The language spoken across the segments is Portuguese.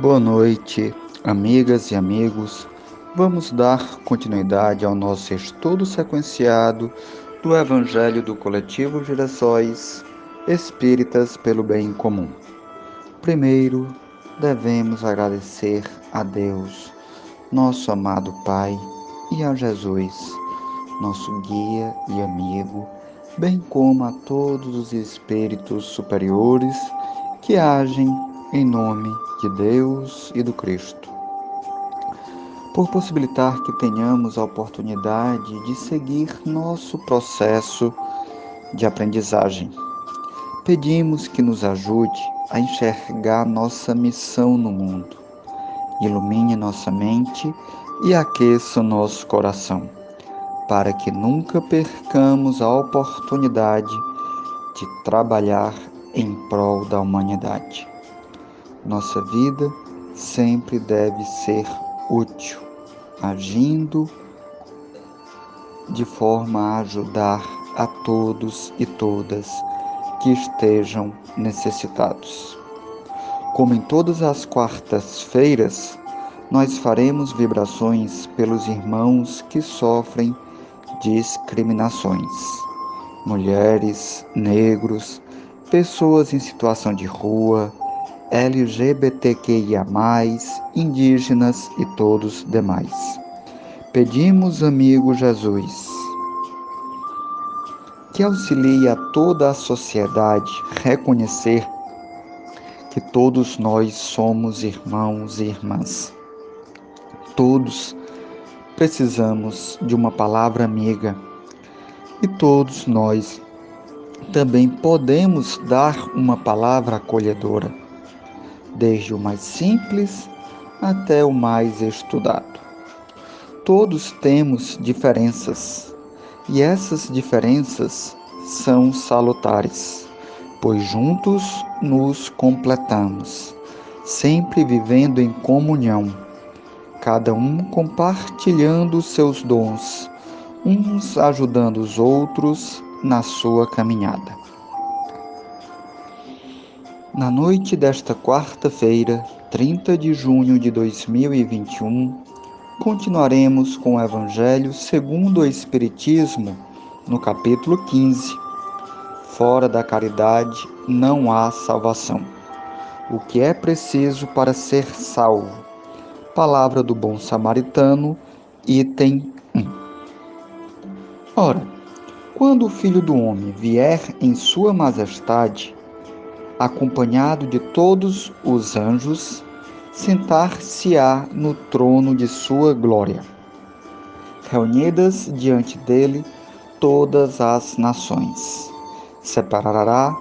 Boa noite, amigas e amigos. Vamos dar continuidade ao nosso estudo sequenciado do Evangelho do Coletivo Girassóis Espíritas pelo Bem Comum. Primeiro, devemos agradecer a Deus, nosso amado Pai, e a Jesus, nosso guia e amigo, bem como a todos os espíritos superiores que agem em nome de Deus e do Cristo. Por possibilitar que tenhamos a oportunidade de seguir nosso processo de aprendizagem, pedimos que nos ajude a enxergar nossa missão no mundo, ilumine nossa mente e aqueça nosso coração, para que nunca percamos a oportunidade de trabalhar em prol da humanidade. Nossa vida sempre deve ser útil, agindo de forma a ajudar a todos e todas que estejam necessitados. Como em todas as quartas-feiras, nós faremos vibrações pelos irmãos que sofrem discriminações, mulheres, negros, pessoas em situação de rua, LGBTQIA, indígenas e todos demais. Pedimos, amigo Jesus, que auxilie a toda a sociedade reconhecer que todos nós somos irmãos e irmãs. Todos precisamos de uma palavra amiga e todos nós também podemos dar uma palavra acolhedora desde o mais simples até o mais estudado. Todos temos diferenças e essas diferenças são salutares, pois juntos nos completamos, sempre vivendo em comunhão, cada um compartilhando seus dons, uns ajudando os outros na sua caminhada. Na noite desta quarta-feira, 30 de junho de 2021, continuaremos com o Evangelho segundo o Espiritismo, no capítulo 15. Fora da caridade não há salvação. O que é preciso para ser salvo? Palavra do bom samaritano, item 1. Ora, quando o Filho do Homem vier em sua majestade, acompanhado de todos os anjos, sentar-se-á no trono de sua glória. Reunidas diante dele todas as nações, separará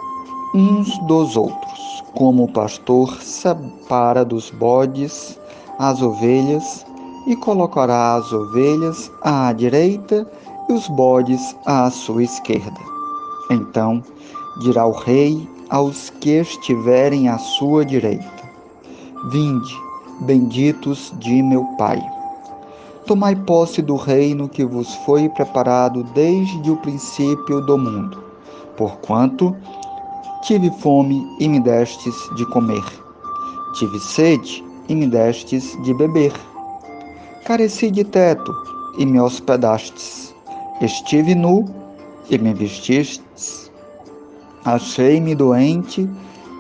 uns dos outros, como o pastor separa dos bodes as ovelhas, e colocará as ovelhas à direita e os bodes à sua esquerda. Então dirá o rei aos que estiverem à sua direita: Vinde, benditos de meu Pai. Tomai posse do reino que vos foi preparado desde o princípio do mundo. Porquanto tive fome e me destes de comer, tive sede e me destes de beber, careci de teto e me hospedastes, estive nu e me vestistes Achei-me doente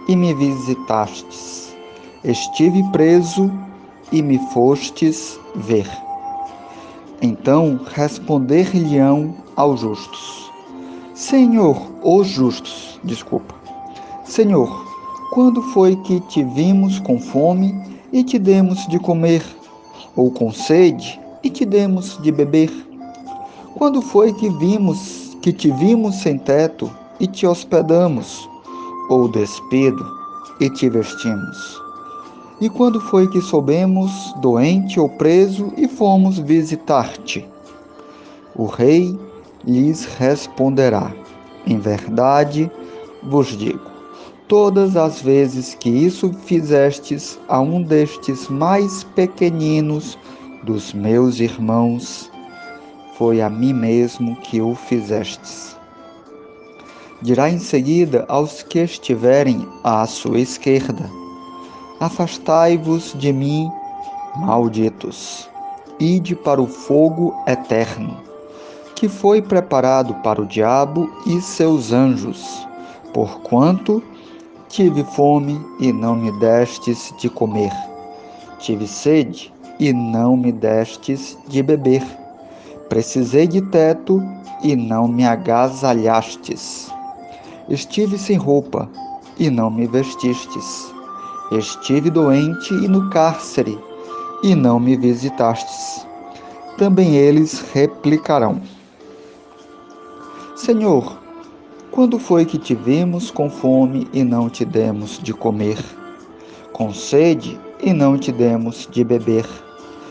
e me visitastes. Estive preso e me fostes ver. Então responder-lhe-ão aos justos: Senhor, os justos, desculpa. Senhor, quando foi que te vimos com fome e te demos de comer, ou com sede e te demos de beber? Quando foi que vimos que te vimos sem teto e te hospedamos, ou despido e te vestimos? E quando foi que soubemos doente ou preso e fomos visitar-te? O rei lhes responderá: Em verdade vos digo, todas as vezes que isso fizestes a um destes mais pequeninos dos meus irmãos, foi a mim mesmo que o fizestes. Dirá em seguida aos que estiverem à sua esquerda: Afastai-vos de mim, malditos, ide para o fogo eterno, que foi preparado para o diabo e seus anjos, porquanto tive fome e não me destes de comer, tive sede e não me destes de beber, precisei de teto e não me agasalhastes, estive sem roupa e não me vestistes Estive doente e no cárcere, e não me visitastes. Também eles replicarão: Senhor, quando foi que te vimos com fome e não te demos de comer? Com sede e não te demos de beber?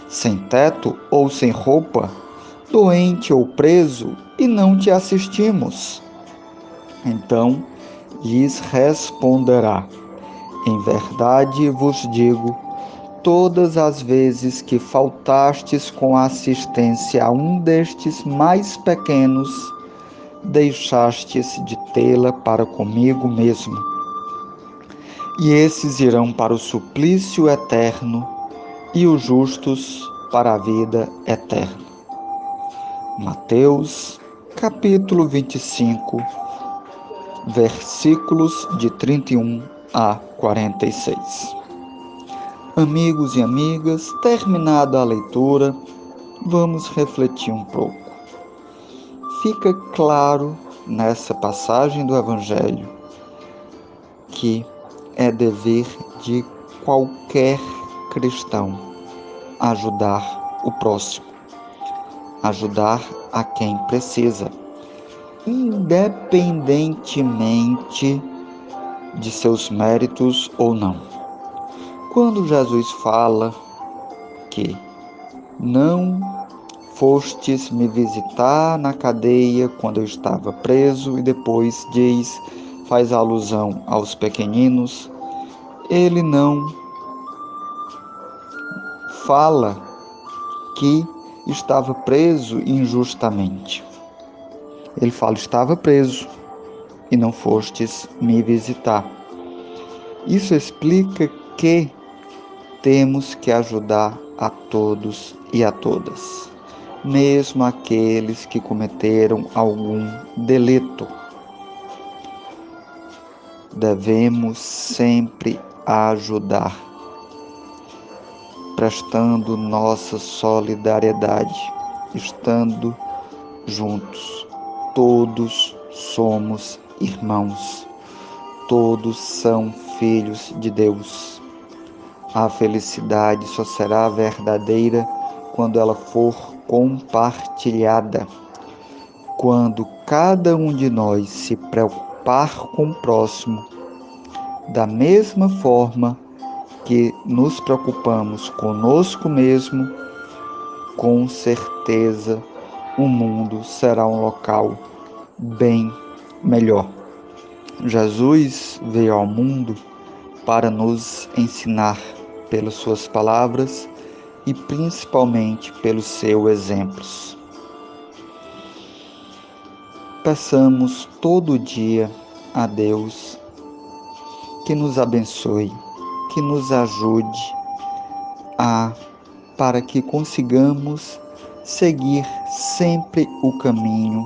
Sem teto ou sem roupa? Doente ou preso e não te assistimos? Então lhes responderá: em verdade vos digo, todas as vezes que faltastes com assistência a um destes mais pequenos, deixastes de tê-la para comigo mesmo. E esses irão para o suplício eterno, e os justos para a vida eterna. Mateus, capítulo 25, versículos de 31 a 46. Amigos e amigas, terminada a leitura, vamos refletir um pouco. Fica claro nessa passagem do Evangelho que é dever de qualquer cristão ajudar o próximo, ajudar a quem precisa, independentemente de seus méritos ou não. Quando Jesus fala que não fostes me visitar na cadeia quando eu estava preso e depois diz, faz alusão aos pequeninos, ele não fala que estava preso injustamente. Ele fala estava preso e não fostes me visitar. Isso explica que temos que ajudar a todos e a todas, mesmo aqueles que cometeram algum delito. Devemos sempre ajudar, prestando nossa solidariedade, estando juntos. Todos somos irmãos, todos são filhos de Deus. A felicidade só será verdadeira quando ela for compartilhada. Quando cada um de nós se preocupar com o próximo, da mesma forma que nos preocupamos conosco mesmo, com certeza o mundo será um local bem melhor. Jesus veio ao mundo para nos ensinar pelas suas palavras e principalmente pelos seus exemplos. Peçamos todo dia a Deus que nos abençoe, que nos ajude a para que consigamos seguir sempre o caminho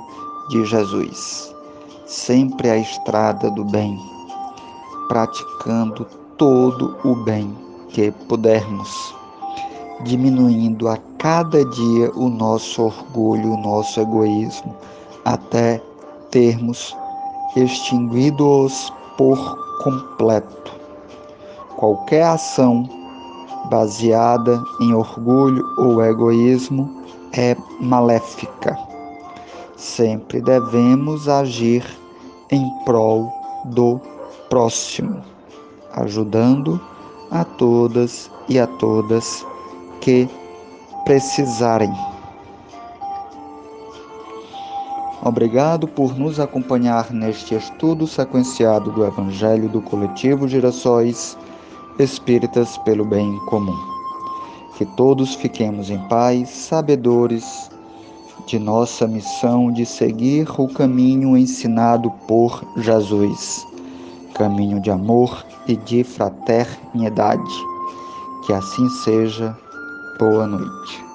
de Jesus sempre a estrada do bem, praticando todo o bem que pudermos, diminuindo a cada dia o nosso orgulho, o nosso egoísmo, até termos extinguido-os por completo. Qualquer ação baseada em orgulho ou egoísmo é maléfica. Sempre devemos agir em prol do próximo, ajudando a todas e a todas que precisarem. Obrigado por nos acompanhar neste estudo sequenciado do Evangelho do Coletivo Girassóis Espíritas pelo Bem Comum. Que todos fiquemos em paz, sabedores de nossa missão de seguir o caminho ensinado por Jesus caminho de amor, e de fraternidade. Que assim seja. Boa noite.